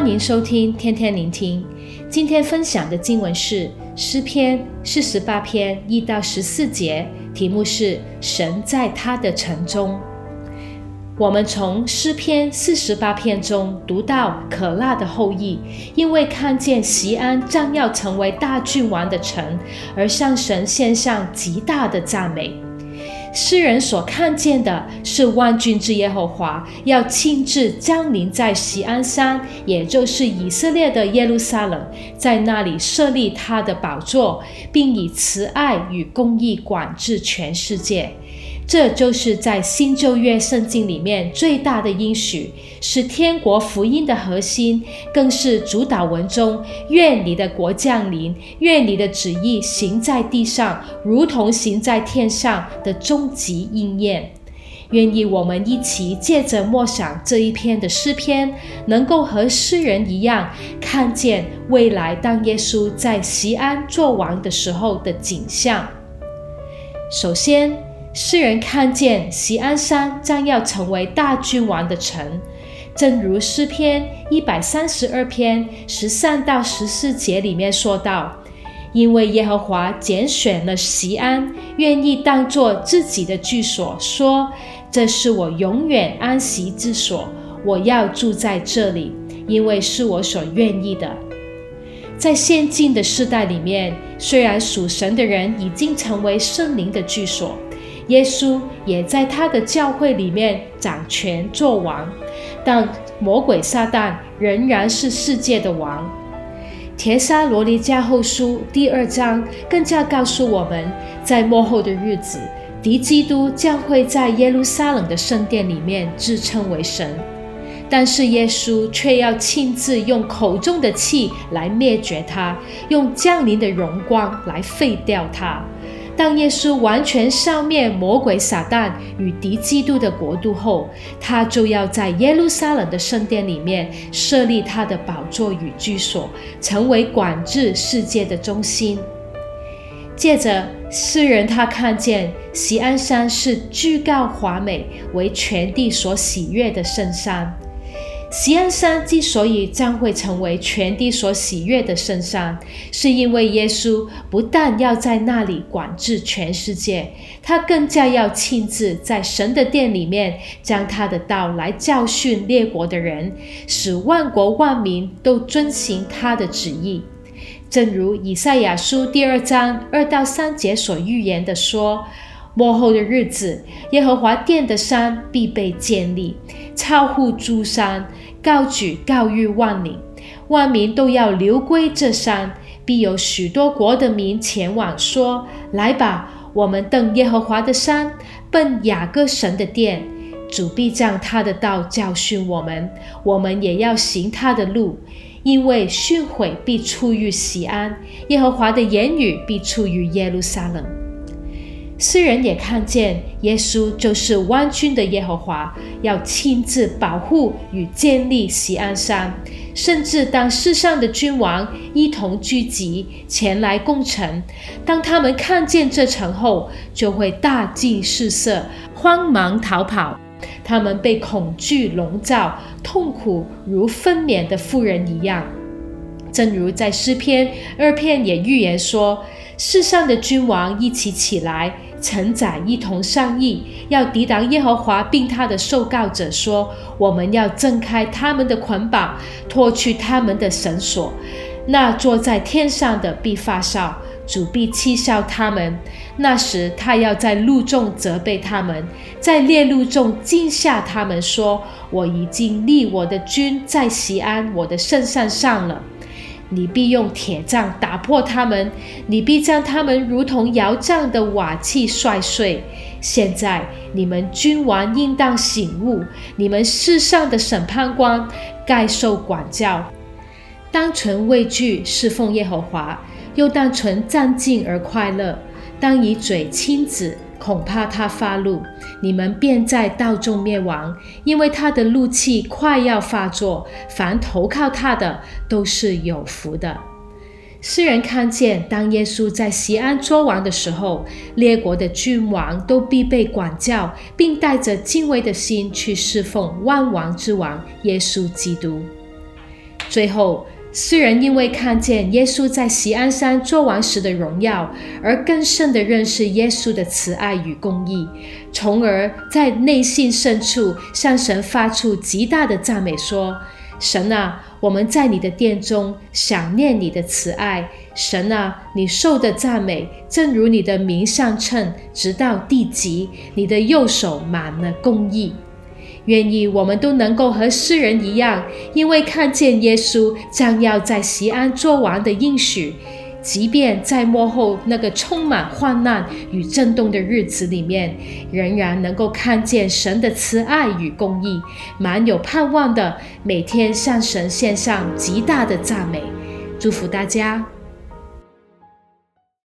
欢迎收听天天聆听。今天分享的经文是诗篇四十八篇一到十四节，题目是“神在他的城中”。我们从诗篇四十八篇中读到可拉的后裔，因为看见西安将要成为大君王的城，而向神献上极大的赞美。世人所看见的是万军之耶和华要亲自降临在锡安山，也就是以色列的耶路撒冷，在那里设立他的宝座，并以慈爱与公义管制全世界。这就是在新旧约圣经里面最大的应许，是天国福音的核心，更是主导文中“愿你的国降临，愿你的旨意行在地上，如同行在天上”的终极应验。愿意我们一起借着默想这一篇的诗篇，能够和诗人一样，看见未来当耶稣在西安作王的时候的景象。首先，世人看见锡安山将要成为大君王的城，正如诗篇一百三十二篇十三到十四节里面说道：“因为耶和华拣选了锡安，愿意当作自己的居所，说：这是我永远安息之所，我要住在这里，因为是我所愿意的。”在现今的世代里面，虽然属神的人已经成为圣灵的居所。耶稣也在他的教会里面掌权作王，但魔鬼撒旦仍然是世界的王。帖撒罗尼迦后书第二章更加告诉我们，在末后的日子，敌基督将会在耶路撒冷的圣殿里面自称为神，但是耶稣却要亲自用口中的气来灭绝他，用降临的荣光来废掉他。当耶稣完全消灭魔鬼撒旦与敌基督的国度后，他就要在耶路撒冷的圣殿里面设立他的宝座与居所，成为管制世界的中心。接着，诗人他看见锡安山是居高华美，为全地所喜悦的圣山。锡安山之所以将会成为全地所喜悦的圣山，是因为耶稣不但要在那里管制全世界，他更加要亲自在神的殿里面将他的道来教训列国的人，使万国万民都遵行他的旨意。正如以赛亚书第二章二到三节所预言的说。末后的日子，耶和华殿的山必被建立，超乎诸山，高举高逾万岭，万民都要流归这山，必有许多国的民前往，说：“来吧，我们登耶和华的山，奔雅各神的殿。主必将他的道教训我们，我们也要行他的路，因为训诲必出于锡安，耶和华的言语必出于耶路撒冷。”诗人也看见耶稣就是万军的耶和华，要亲自保护与建立锡安山，甚至当世上的君王一同聚集前来攻城，当他们看见这城后，就会大惊失色，慌忙逃跑。他们被恐惧笼罩，痛苦如分娩的妇人一样。正如在诗篇二篇也预言说，世上的君王一起起来。臣宰一同商议，要抵挡耶和华，并他的受告者说：“我们要挣开他们的捆绑，脱去他们的绳索。那坐在天上的必发笑，主必嗤笑他们。那时他要在路中责备他们，在烈路中惊吓他们，说：我已经立我的君在西安，我的圣山上了。”你必用铁杖打破他们，你必将他们如同窑匠的瓦器摔碎。现在你们君王应当醒悟，你们世上的审判官该受管教，当存畏惧侍奉耶和华，又当存战兢而快乐，当以嘴亲子。恐怕他发怒，你们便在道中灭亡，因为他的怒气快要发作。凡投靠他的都是有福的。诗人看见，当耶稣在西安作王的时候，列国的君王都必被管教，并带着敬畏的心去侍奉万王之王耶稣基督。最后，虽然因为看见耶稣在锡安山作王时的荣耀，而更深地认识耶稣的慈爱与公义，从而在内心深处向神发出极大的赞美，说：“神啊，我们在你的殿中想念你的慈爱。神啊，你受的赞美，正如你的名上称，直到地极，你的右手满了公义。”愿意我们都能够和诗人一样，因为看见耶稣将要在西安做王的应许，即便在末后那个充满患难与震动的日子里面，仍然能够看见神的慈爱与公义，满有盼望的每天向神献上极大的赞美。祝福大家。